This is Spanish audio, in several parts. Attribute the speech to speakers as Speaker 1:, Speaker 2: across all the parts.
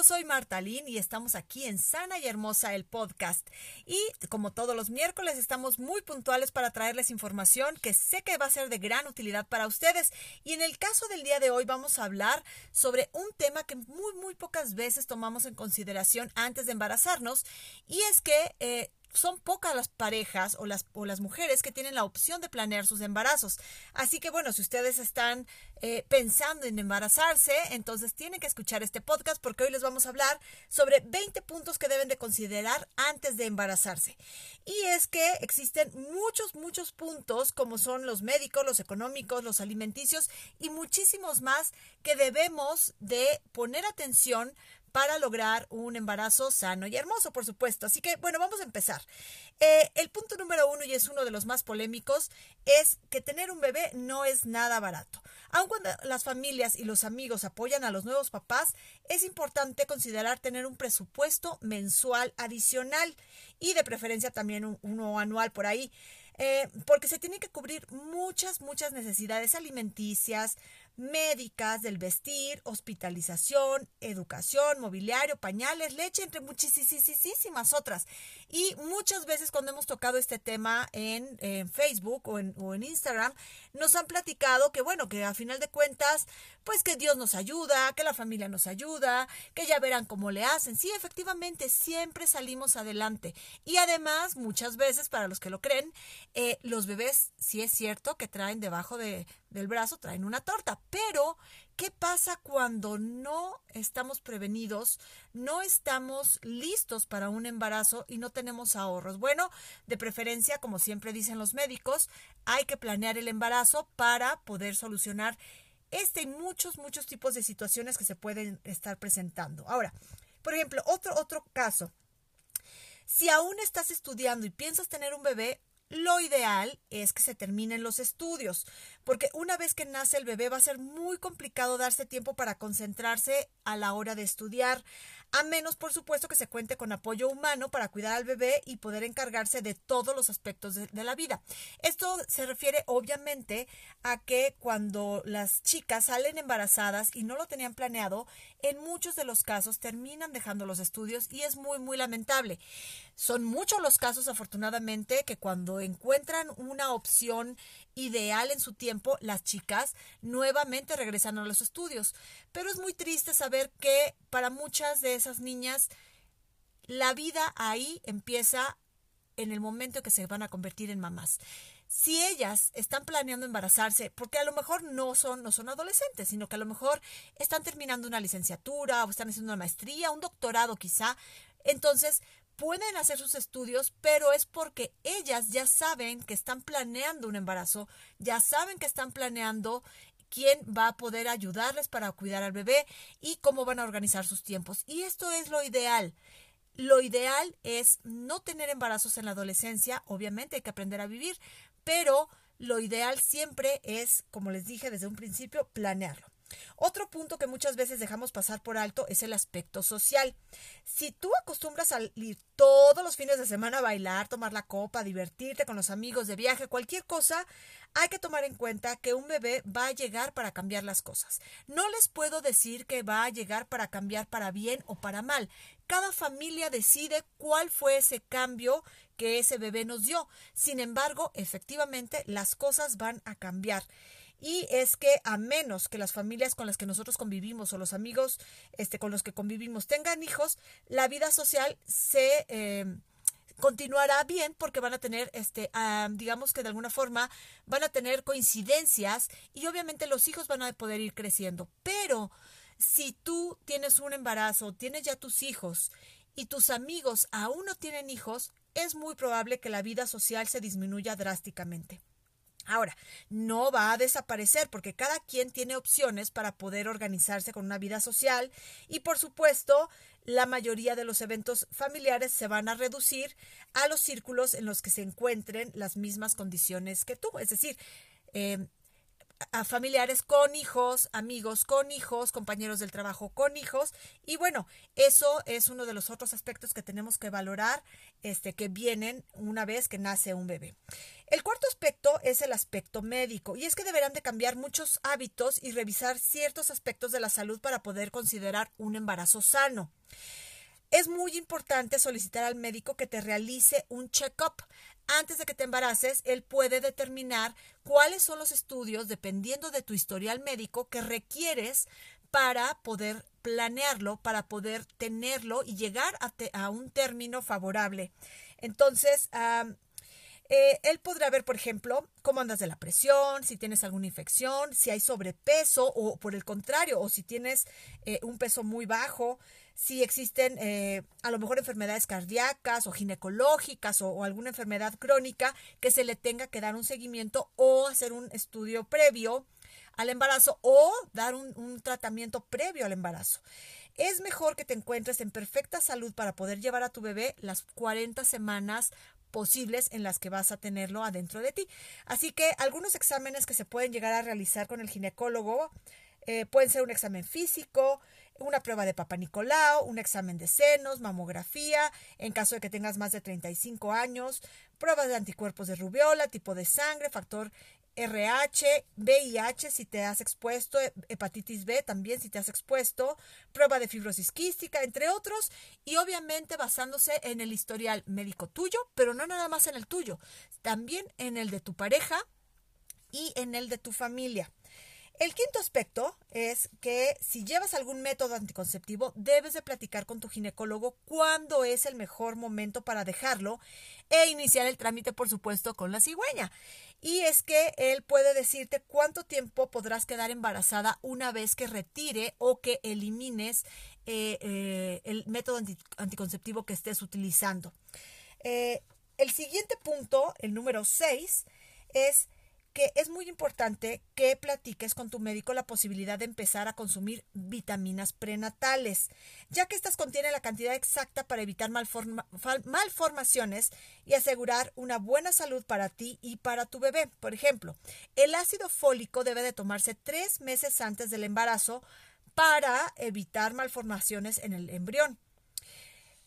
Speaker 1: Yo soy Martalín y estamos aquí en Sana y Hermosa el podcast. Y como todos los miércoles estamos muy puntuales para traerles información que sé que va a ser de gran utilidad para ustedes. Y en el caso del día de hoy vamos a hablar sobre un tema que muy muy pocas veces tomamos en consideración antes de embarazarnos y es que eh, son pocas las parejas o las, o las mujeres que tienen la opción de planear sus embarazos. Así que bueno, si ustedes están eh, pensando en embarazarse, entonces tienen que escuchar este podcast porque hoy les vamos a hablar sobre 20 puntos que deben de considerar antes de embarazarse. Y es que existen muchos, muchos puntos como son los médicos, los económicos, los alimenticios y muchísimos más que debemos de poner atención para lograr un embarazo sano y hermoso, por supuesto. Así que, bueno, vamos a empezar. Eh, el punto número uno, y es uno de los más polémicos, es que tener un bebé no es nada barato. Aun cuando las familias y los amigos apoyan a los nuevos papás, es importante considerar tener un presupuesto mensual adicional y de preferencia también uno anual por ahí. Eh, porque se tienen que cubrir muchas, muchas necesidades alimenticias, médicas, del vestir, hospitalización, educación, mobiliario, pañales, leche, entre muchísimas otras. Y muchas veces cuando hemos tocado este tema en, Facebook o en, Instagram, nos han platicado que, bueno, que a final de cuentas, pues que Dios nos ayuda, que la familia nos ayuda, que ya verán cómo le hacen. Sí, efectivamente, siempre salimos adelante. Y además, muchas veces, para los que lo creen, eh, los bebés, sí es cierto que traen debajo de, del brazo, traen una torta. Pero, ¿qué pasa cuando no estamos prevenidos, no estamos listos para un embarazo y no tenemos ahorros? Bueno, de preferencia, como siempre dicen los médicos, hay que planear el embarazo para poder solucionar este y muchos, muchos tipos de situaciones que se pueden estar presentando. Ahora, por ejemplo, otro, otro caso. Si aún estás estudiando y piensas tener un bebé, lo ideal es que se terminen los estudios, porque una vez que nace el bebé va a ser muy complicado darse tiempo para concentrarse a la hora de estudiar a menos por supuesto que se cuente con apoyo humano para cuidar al bebé y poder encargarse de todos los aspectos de, la vida. Esto se refiere obviamente a que cuando las chicas salen embarazadas y no lo tenían planeado, en muchos de los casos terminan dejando los estudios y es muy muy lamentable. Son muchos los casos afortunadamente que cuando encuentran una opción ideal en su tiempo, las chicas nuevamente regresan a los estudios. Pero es muy triste saber que para muchas de esas niñas la vida ahí empieza en el momento en que se van a convertir en mamás. Si ellas están planeando embarazarse, porque a lo mejor no son, no son adolescentes, sino que a lo mejor están terminando una licenciatura o están haciendo una maestría, un doctorado quizá, entonces pueden hacer sus estudios, pero es porque ellas ya saben que están planeando un embarazo, ya saben que están planeando quién va a poder ayudarles para cuidar al bebé y cómo van a organizar sus tiempos. Y esto es lo ideal. Lo ideal es no tener embarazos en la adolescencia, obviamente hay que aprender a vivir, pero lo ideal siempre es, como les dije desde un principio, planearlo. Otro punto que muchas veces dejamos pasar por alto es el aspecto social. Si tú acostumbras a ir todos los fines de semana a bailar, tomar la copa, divertirte con los amigos de viaje, cualquier cosa, hay que tomar en cuenta que un bebé va a llegar para cambiar las cosas. No les puedo decir que va a llegar para cambiar para bien o para mal. Cada familia decide cuál fue ese cambio que ese bebé nos dio. Sin embargo, efectivamente, las cosas van a cambiar. Y es que a menos que las familias con las que nosotros convivimos o los amigos este, con los que convivimos tengan hijos, la vida social se eh, continuará bien porque van a tener, este, ah, digamos que de alguna forma van a tener coincidencias y obviamente los hijos van a poder ir creciendo. Pero si tú tienes un embarazo, tienes ya tus hijos y tus amigos aún no tienen hijos, es muy probable que la vida social se disminuya drásticamente. Ahora, no va a desaparecer porque cada quien tiene opciones para poder organizarse con una vida social y por supuesto la mayoría de los eventos familiares se van a reducir a los círculos en los que se encuentren las mismas condiciones que tú. Es decir, eh, a familiares con hijos, amigos con hijos, compañeros del trabajo con hijos. Y bueno, eso es uno de los otros aspectos que tenemos que valorar, este, que vienen una vez que nace un bebé. El cuarto aspecto es el aspecto médico, y es que deberán de cambiar muchos hábitos y revisar ciertos aspectos de la salud para poder considerar un embarazo sano. Es muy importante solicitar al médico que te realice un check-up. Antes de que te embaraces, él puede determinar cuáles son los estudios, dependiendo de tu historial médico, que requieres para poder planearlo, para poder tenerlo y llegar a, un término favorable. Entonces, eh, él podrá ver, por ejemplo, cómo andas de la presión, si tienes alguna infección, si hay sobrepeso o por el contrario, o si tienes eh, un peso muy bajo, si existen eh, a lo mejor enfermedades cardíacas o ginecológicas o, alguna enfermedad crónica que se le tenga que dar un seguimiento o hacer un estudio previo al embarazo o dar un, tratamiento previo al embarazo. Es mejor que te encuentres en perfecta salud para poder llevar a tu bebé las 40 semanas posibles en las que vas a tenerlo adentro de ti. Así que algunos exámenes que se pueden llegar a realizar con el ginecólogo eh, pueden ser un examen físico, una prueba de Papa Nicolau, un examen de senos, mamografía, en caso de que tengas más de 35 años, pruebas de anticuerpos de rubiola, tipo de sangre, factor RH, VIH si te has expuesto, hepatitis B también si te has expuesto, prueba de fibrosis quística, entre otros, y obviamente basándose en el historial médico tuyo, pero no nada más en el tuyo, también en el de tu pareja y en el de tu familia. El quinto aspecto es que si llevas algún método anticonceptivo, debes de platicar con tu ginecólogo cuándo es el mejor momento para dejarlo e iniciar el trámite, por supuesto, con la cigüeña. Y es que él puede decirte cuánto tiempo podrás quedar embarazada una vez que retire o que elimines eh, eh, el método anticonceptivo que estés utilizando. Eh, el siguiente punto, el número 6, es que es muy importante que platiques con tu médico la posibilidad de empezar a consumir vitaminas prenatales, ya que estas contienen la cantidad exacta para evitar malformaciones y asegurar una buena salud para ti y para tu bebé. Por ejemplo, el ácido fólico debe de tomarse tres meses antes del embarazo para evitar malformaciones en el embrión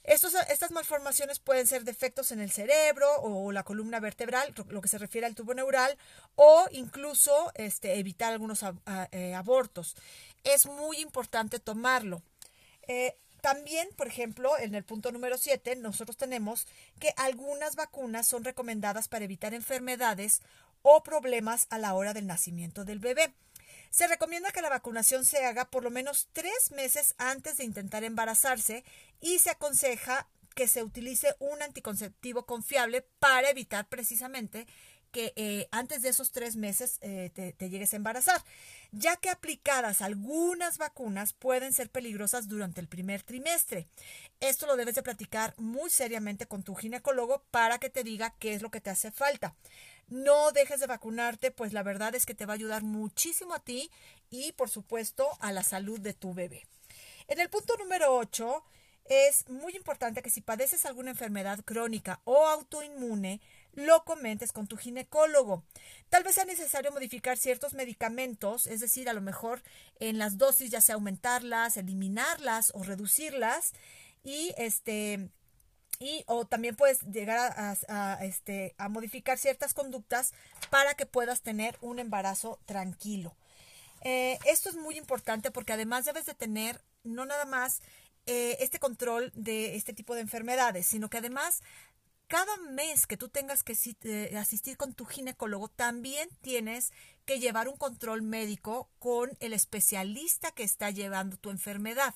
Speaker 1: estas malformaciones pueden ser defectos en el cerebro o la columna vertebral, lo que se refiere al tubo neural, o incluso este, evitar algunos eh, abortos. Es muy importante tomarlo. Eh, también, por ejemplo, en el punto número 7, nosotros tenemos que algunas vacunas son recomendadas para evitar enfermedades o problemas a la hora del nacimiento del bebé. Se recomienda que la vacunación se haga por lo menos tres meses antes de intentar embarazarse y se aconseja que se utilice un anticonceptivo confiable para evitar precisamente que eh, antes de esos tres meses eh, te, te, llegues a embarazar, ya que aplicadas algunas vacunas pueden ser peligrosas durante el primer trimestre. Esto lo debes de platicar muy seriamente con tu ginecólogo para que te diga qué es lo que te hace falta. No dejes de vacunarte, pues la verdad es que te va a ayudar muchísimo a ti y por supuesto a la salud de tu bebé. En el punto número 8 es muy importante que si padeces alguna enfermedad crónica o autoinmune, lo comentes con tu ginecólogo. Tal vez sea necesario modificar ciertos medicamentos, es decir, a lo mejor en las dosis ya sea aumentarlas, eliminarlas o reducirlas y este y o también puedes llegar a, este, a modificar ciertas conductas para que puedas tener un embarazo tranquilo. Eh, esto es muy importante porque además debes de tener no nada más eh, este control de este tipo de enfermedades, sino que además cada mes que tú tengas que eh, asistir con tu ginecólogo, también tienes que llevar un control médico con el especialista que está llevando tu enfermedad.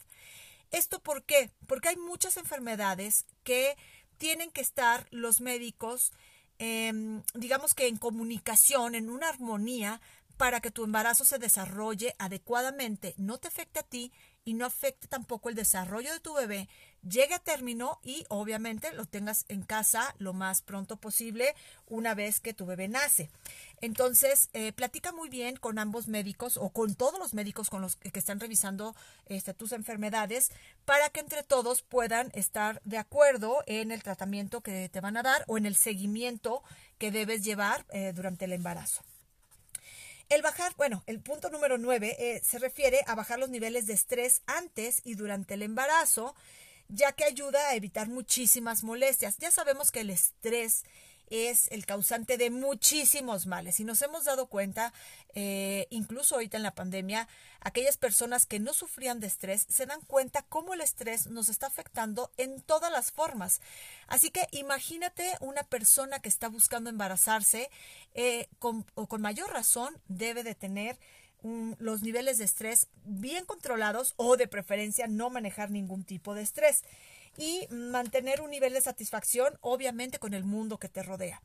Speaker 1: ¿Esto por qué? Porque hay muchas enfermedades que tienen que estar los médicos, em, digamos que en comunicación, en una armonía, para que tu embarazo se desarrolle adecuadamente, no te afecte a ti y no afecte tampoco el desarrollo de tu bebé, llegue a término y obviamente lo tengas en casa lo más pronto posible una vez que tu bebé nace. Entonces, eh, platica muy bien con ambos médicos o con todos los médicos con los que, están revisando este, tus enfermedades para que entre todos puedan estar de acuerdo en el tratamiento que te van a dar o en el seguimiento que debes llevar eh, durante el embarazo. El bajar, bueno, el punto número nueve eh, se refiere a bajar los niveles de estrés antes y durante el embarazo, ya que ayuda a evitar muchísimas molestias. Ya sabemos que el estrés es el causante de muchísimos males. Y nos hemos dado cuenta, eh, incluso ahorita en la pandemia, aquellas personas que no sufrían de estrés se dan cuenta cómo el estrés nos está afectando en todas las formas. Así que imagínate una persona que está buscando embarazarse, eh, con, o con mayor razón debe de tener los niveles de estrés bien controlados o de preferencia no manejar ningún tipo de estrés y mantener un nivel de satisfacción, obviamente, con el mundo que te rodea.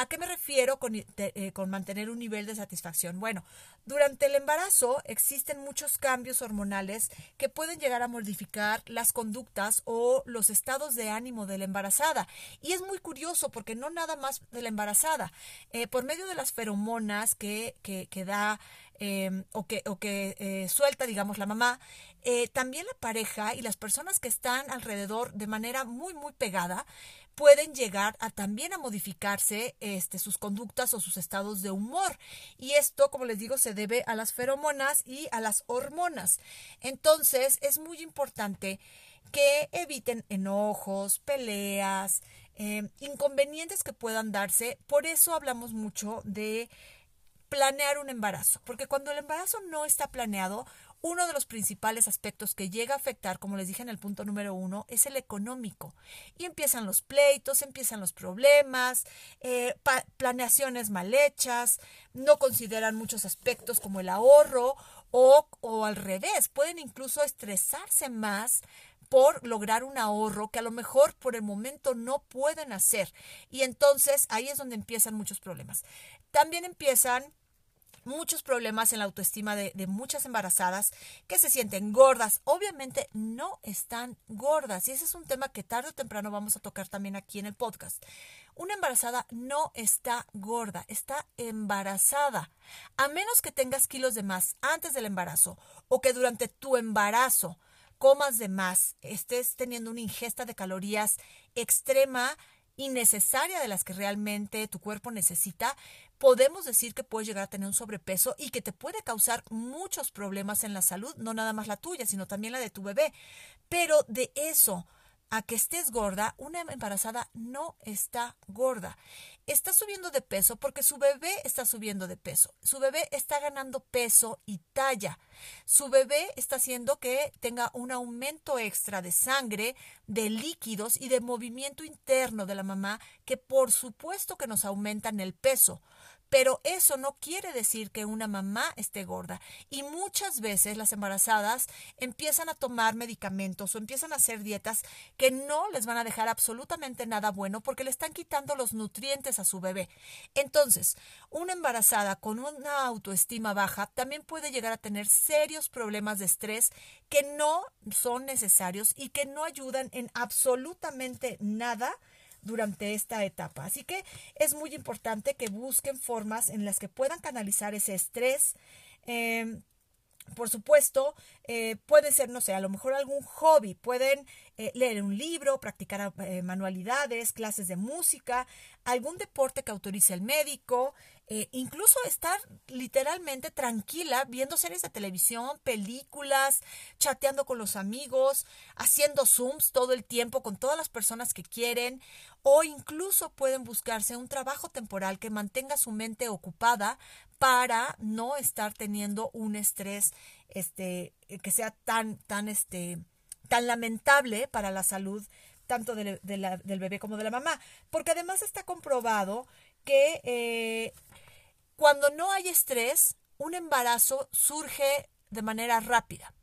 Speaker 1: ¿A qué me refiero con, eh, con, mantener un nivel de satisfacción? Bueno, durante el embarazo existen muchos cambios hormonales que pueden llegar a modificar las conductas o los estados de ánimo de la embarazada. Y es muy curioso porque no nada más de la embarazada. Eh, por medio de las feromonas que, que, que da Em, o que, o que eh, suelta, digamos, la mamá, eh, también la pareja y las personas que están alrededor de manera muy, muy pegada pueden llegar a también a modificarse este, sus conductas o sus estados de humor. Y esto, como les digo, se debe a las feromonas y a las hormonas. Entonces, es muy importante que eviten enojos, peleas, em, inconvenientes que puedan darse. Por eso hablamos mucho de planear un embarazo, porque cuando el embarazo no está planeado, uno de los principales aspectos que llega a afectar, como les dije en el punto número uno, es el económico. Y empiezan los pleitos, empiezan los problemas, eh, planeaciones mal hechas, no consideran muchos aspectos como el ahorro o, o al revés, pueden incluso estresarse más por lograr un ahorro que a lo mejor por el momento no pueden hacer. Y entonces ahí es donde empiezan muchos problemas. También empiezan muchos problemas en la autoestima de, muchas embarazadas que se sienten gordas. Obviamente no están gordas y ese es un tema que tarde o temprano vamos a tocar también aquí en el podcast. Una embarazada no está gorda, está embarazada. A menos que tengas kilos de más antes del embarazo o que durante tu embarazo comas de más, estés teniendo una ingesta de calorías extrema, innecesaria de las que realmente tu cuerpo necesita, podemos decir que puedes llegar a tener un sobrepeso y que te puede causar muchos problemas en la salud, no nada más la tuya, sino también la de tu bebé. Pero de eso a que estés gorda, una embarazada no está gorda. Está subiendo de peso porque su bebé está subiendo de peso. Su bebé está ganando peso y talla. Su bebé está haciendo que tenga un aumento extra de sangre, de líquidos y de movimiento interno de la mamá que por supuesto que nos aumentan el peso. Pero eso no quiere decir que una mamá esté gorda. Y muchas veces las embarazadas empiezan a tomar medicamentos o empiezan a hacer dietas que no les van a dejar absolutamente nada bueno porque le están quitando los nutrientes a su bebé. Entonces, una embarazada con una autoestima baja también puede llegar a tener serios problemas de estrés que no son necesarios y que no ayudan en absolutamente nada durante esta etapa. Así que es muy importante que busquen formas en las que puedan canalizar ese estrés. Em, por supuesto, eh, puede ser, no sé, a lo mejor algún hobby. Pueden eh, leer un libro, practicar eh, manualidades, clases de música, algún deporte que autorice el médico, eh, incluso estar literalmente tranquila viendo series de televisión, películas, chateando con los amigos, haciendo Zooms todo el tiempo con todas las personas que quieren, o incluso pueden buscarse un trabajo temporal que mantenga su mente ocupada para no estar teniendo un estrés este que sea tan tan este tan lamentable para la salud tanto del bebé como de la mamá porque además está comprobado que eh, cuando no hay estrés, un embarazo surge de manera rápida.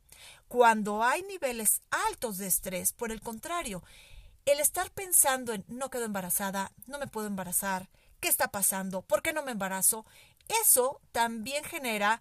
Speaker 1: Cuando hay niveles altos de estrés, por el contrario, el estar pensando en no quedo embarazada, no me puedo embarazar, ¿qué está pasando? ¿Por qué no me embarazo? Eso también genera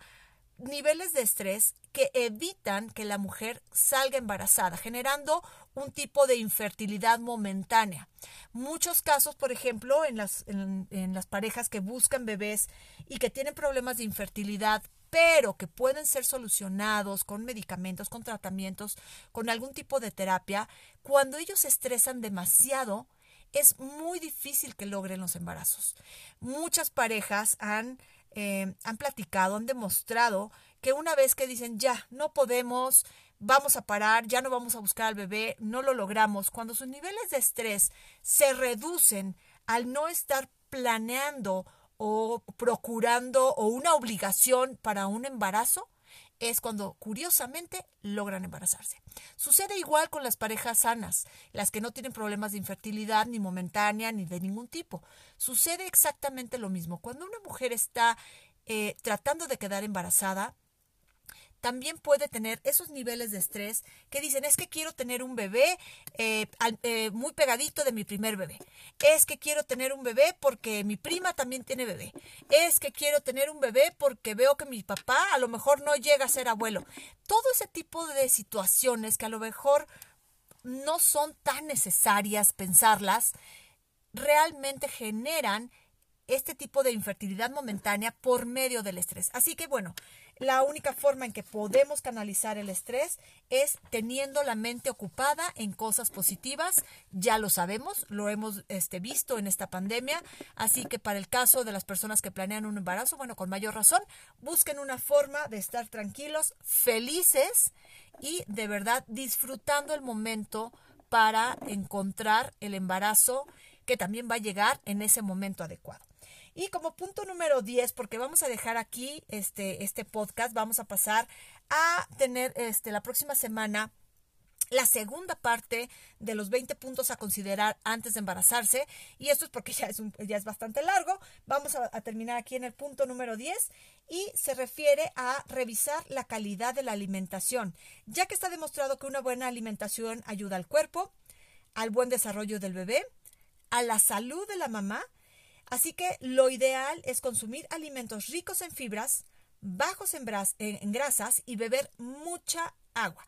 Speaker 1: niveles de estrés que evitan que la mujer salga embarazada, generando un tipo de infertilidad momentánea. Muchos casos, por ejemplo, en las, en, las parejas que buscan bebés y que tienen problemas de infertilidad pero que pueden ser solucionados con medicamentos, con tratamientos, con algún tipo de terapia, cuando ellos se estresan demasiado, es muy difícil que logren los embarazos. Muchas parejas han, eh, han platicado, han demostrado que una vez que dicen ya, no podemos, vamos a parar, ya no vamos a buscar al bebé, no lo logramos, cuando sus niveles de estrés se reducen al no estar planeando o procurando o una obligación para un embarazo, es cuando curiosamente logran embarazarse. Sucede igual con las parejas sanas, las que no tienen problemas de infertilidad ni momentánea ni de ningún tipo. Sucede exactamente lo mismo. Cuando una mujer está eh, tratando de quedar embarazada, también puede tener esos niveles de estrés que dicen, es que quiero tener un bebé eh, eh, muy pegadito de mi primer bebé. Es que quiero tener un bebé porque mi prima también tiene bebé. Es que quiero tener un bebé porque veo que mi papá a lo mejor no llega a ser abuelo. Todo ese tipo de situaciones que a lo mejor no son tan necesarias pensarlas, realmente generan este tipo de infertilidad momentánea por medio del estrés. Así que bueno, la única forma en que podemos canalizar el estrés es teniendo la mente ocupada en cosas positivas. Ya lo sabemos, lo hemos este, visto en esta pandemia. Así que para el caso de las personas que planean un embarazo, bueno, con mayor razón, busquen una forma de estar tranquilos, felices y de verdad disfrutando el momento para encontrar el embarazo que también va a llegar en ese momento adecuado. Y como punto número 10, porque vamos a dejar aquí este, este podcast, vamos a pasar a tener este, la próxima semana la segunda parte de los 20 puntos a considerar antes de embarazarse. Y esto es porque ya es, ya es bastante largo. Vamos a, a, terminar aquí en el punto número 10 y se refiere a revisar la calidad de la alimentación, ya que está demostrado que una buena alimentación ayuda al cuerpo, al buen desarrollo del bebé, a la salud de la mamá Así que lo ideal es consumir alimentos ricos en fibras, bajos en, grasas y beber mucha agua.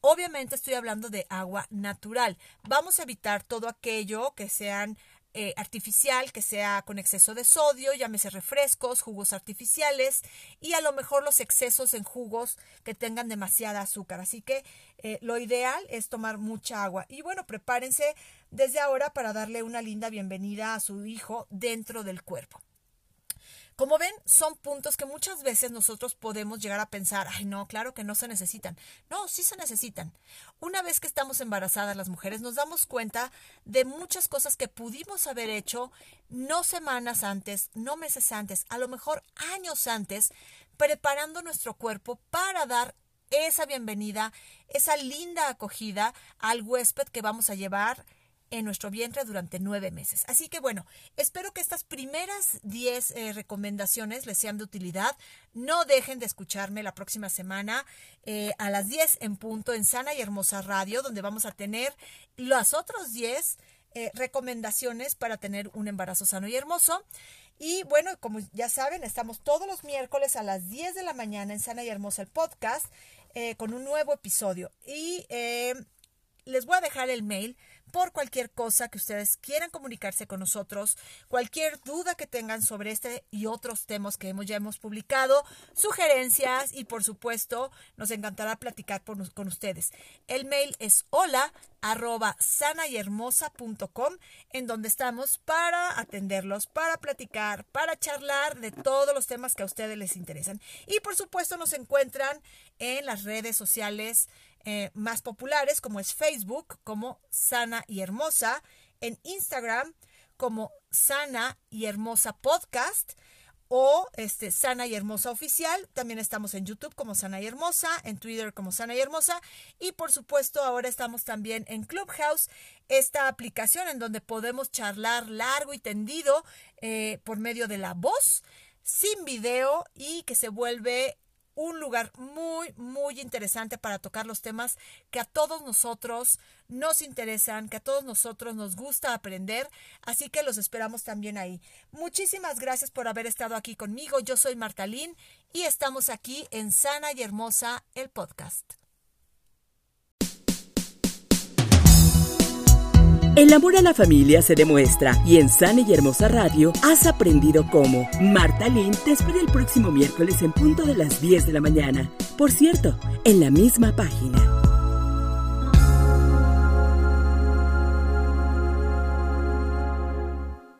Speaker 1: Obviamente estoy hablando de agua natural. Vamos a evitar todo aquello que sean eh, artificial, que sea con exceso de sodio, llámese refrescos, jugos artificiales y a lo mejor los excesos en jugos que tengan demasiada azúcar. Así que eh, lo ideal es tomar mucha agua. Y bueno, prepárense desde ahora para darle una linda bienvenida a su hijo dentro del cuerpo. Como ven, son puntos que muchas veces nosotros podemos llegar a pensar, ay no, claro que no se necesitan. No, sí se necesitan. Una vez que estamos embarazadas las mujeres, nos damos cuenta de muchas cosas que pudimos haber hecho no semanas antes, no meses antes, a lo mejor años antes, preparando nuestro cuerpo para dar esa bienvenida, esa linda acogida al huésped que vamos a llevar en nuestro vientre durante nueve meses. Así que bueno, espero que estas primeras diez eh, recomendaciones les sean de utilidad. No dejen de escucharme la próxima semana eh, a las 10 en punto en Sana y Hermosa Radio, donde vamos a tener las otras 10 eh, recomendaciones para tener un embarazo sano y hermoso. Y bueno, como ya saben, estamos todos los miércoles a las 10 de la mañana en Sana y Hermosa el podcast con un nuevo episodio. Y les voy a dejar el mail por cualquier cosa que ustedes quieran comunicarse con nosotros, cualquier duda que tengan sobre este y otros temas que hemos, ya hemos publicado, sugerencias y por supuesto nos encantará platicar con ustedes. El mail es hola arroba sanayhermosa.com en donde estamos para atenderlos, para platicar, para charlar de todos los temas que a ustedes les interesan. Y por supuesto nos encuentran en las redes sociales eh, más populares como es Facebook como Sana y Hermosa, en Instagram como Sana y Hermosa Podcast o este Sana y Hermosa Oficial. También estamos en YouTube como Sana y Hermosa, en Twitter como Sana y Hermosa y por supuesto ahora estamos también en Clubhouse, esta aplicación en donde podemos charlar largo y tendido eh, por medio de la voz, sin video y que se vuelve un lugar muy, muy interesante para tocar los temas que a todos nosotros nos interesan, que a todos nosotros nos gusta aprender, así que los esperamos también ahí. Muchísimas gracias por haber estado aquí conmigo. Yo soy Martalín y estamos aquí en Sana y Hermosa, el podcast.
Speaker 2: El amor a la familia se demuestra y en Sana y Hermosa Radio has aprendido cómo. Marta Lynn te espera el próximo miércoles en punto de las 10 de la mañana. Por cierto, en la misma página.